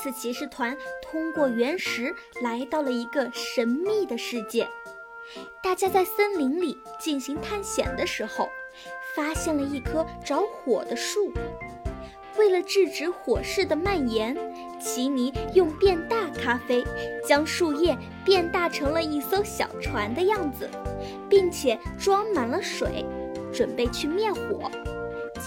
次骑士团通过原石来到了一个神秘的世界。大家在森林里进行探险的时候，发现了一棵着火的树。为了制止火势的蔓延，奇尼用变大咖啡将树叶变大成了一艘小船的样子，并且装满了水，准备去灭火。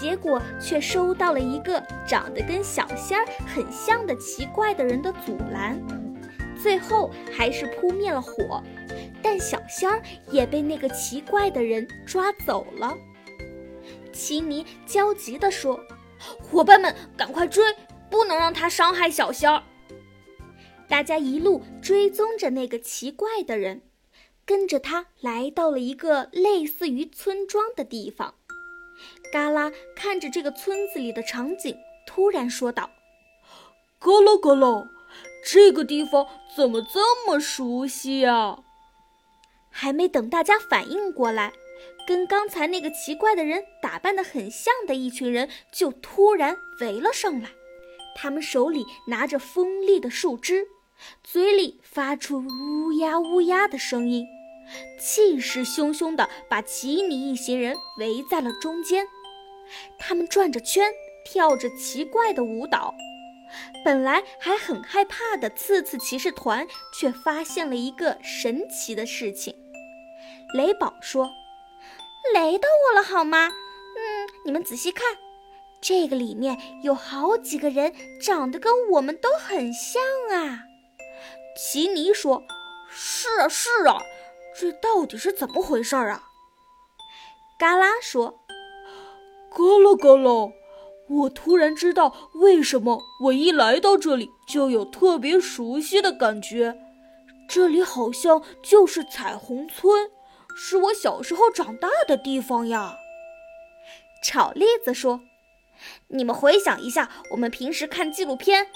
结果却收到了一个长得跟小仙儿很像的奇怪的人的阻拦，最后还是扑灭了火，但小仙儿也被那个奇怪的人抓走了。奇尼焦急地说：“伙伴们，赶快追，不能让他伤害小仙儿！”大家一路追踪着那个奇怪的人，跟着他来到了一个类似于村庄的地方。嘎啦看着这个村子里的场景，突然说道：“嘎啦嘎啦，这个地方怎么这么熟悉呀？”还没等大家反应过来，跟刚才那个奇怪的人打扮得很像的一群人就突然围了上来。他们手里拿着锋利的树枝，嘴里发出乌鸦乌鸦的声音。气势汹汹地把奇尼一行人围在了中间，他们转着圈，跳着奇怪的舞蹈。本来还很害怕的刺刺骑士团，却发现了一个神奇的事情。雷宝说：“雷到我了，好吗？嗯，你们仔细看，这个里面有好几个人，长得跟我们都很像啊。”奇尼说：“是啊，是啊。”这到底是怎么回事儿啊？嘎啦说：“嘎啦嘎啦，我突然知道为什么我一来到这里就有特别熟悉的感觉。这里好像就是彩虹村，是我小时候长大的地方呀。”炒栗子说：“你们回想一下，我们平时看纪录片，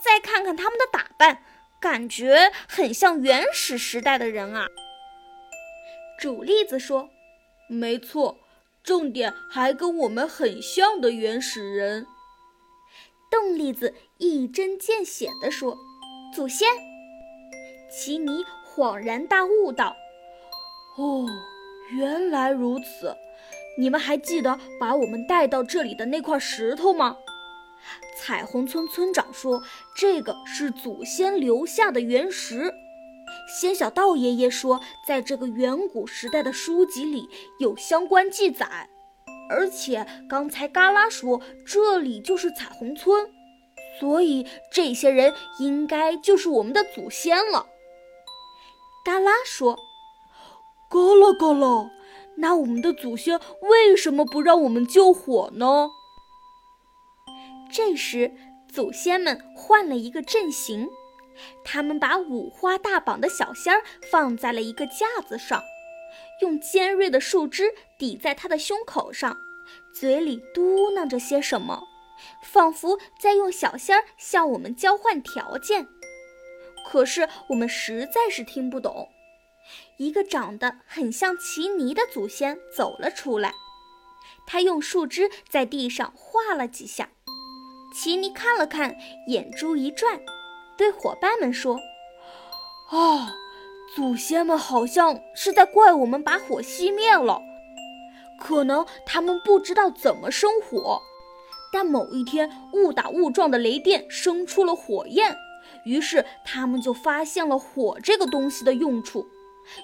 再看看他们的打扮，感觉很像原始时代的人啊。”煮栗子说：“没错，重点还跟我们很像的原始人。”冻栗子一针见血地说：“祖先。”奇尼恍然大悟道：“哦，原来如此！你们还记得把我们带到这里的那块石头吗？”彩虹村村长说：“这个是祖先留下的原石。”仙小道爷爷说，在这个远古时代的书籍里有相关记载，而且刚才嘎啦说这里就是彩虹村，所以这些人应该就是我们的祖先了。嘎啦说：“嘎啦嘎啦，那我们的祖先为什么不让我们救火呢？”这时，祖先们换了一个阵型。他们把五花大绑的小仙儿放在了一个架子上，用尖锐的树枝抵在他的胸口上，嘴里嘟囔着些什么，仿佛在用小仙儿向我们交换条件。可是我们实在是听不懂。一个长得很像奇尼的祖先走了出来，他用树枝在地上画了几下。奇尼看了看，眼珠一转。对伙伴们说：“哦，祖先们好像是在怪我们把火熄灭了。可能他们不知道怎么生火，但某一天误打误撞的雷电生出了火焰，于是他们就发现了火这个东西的用处。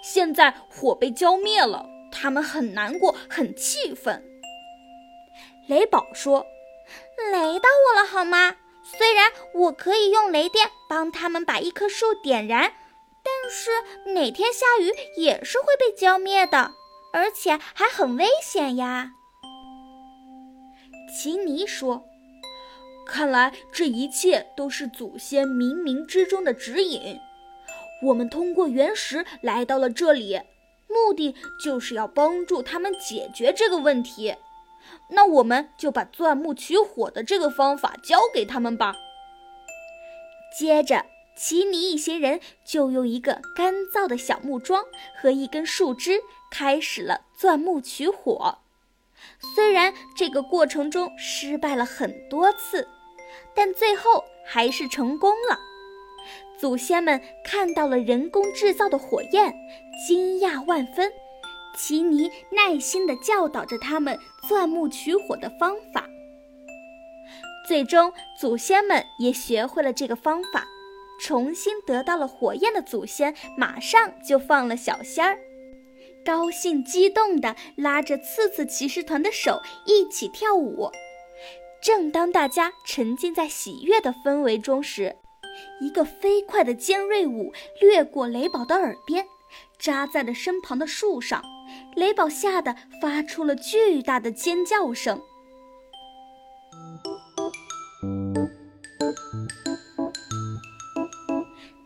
现在火被浇灭了，他们很难过，很气愤。”雷宝说：“雷到我了，好吗？”虽然我可以用雷电帮他们把一棵树点燃，但是哪天下雨也是会被浇灭的，而且还很危险呀。奇尼说：“看来这一切都是祖先冥冥之中的指引。我们通过原石来到了这里，目的就是要帮助他们解决这个问题。”那我们就把钻木取火的这个方法教给他们吧。接着，奇尼一行人就用一个干燥的小木桩和一根树枝开始了钻木取火。虽然这个过程中失败了很多次，但最后还是成功了。祖先们看到了人工制造的火焰，惊讶万分。奇尼耐心地教导着他们钻木取火的方法。最终，祖先们也学会了这个方法。重新得到了火焰的祖先，马上就放了小仙儿，高兴激动地拉着次次骑士团的手一起跳舞。正当大家沉浸在喜悦的氛围中时，一个飞快的尖锐舞掠过雷宝的耳边，扎在了身旁的树上。雷宝吓得发出了巨大的尖叫声。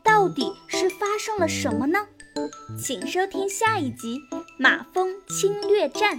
到底是发生了什么呢？请收听下一集《马蜂侵略战》。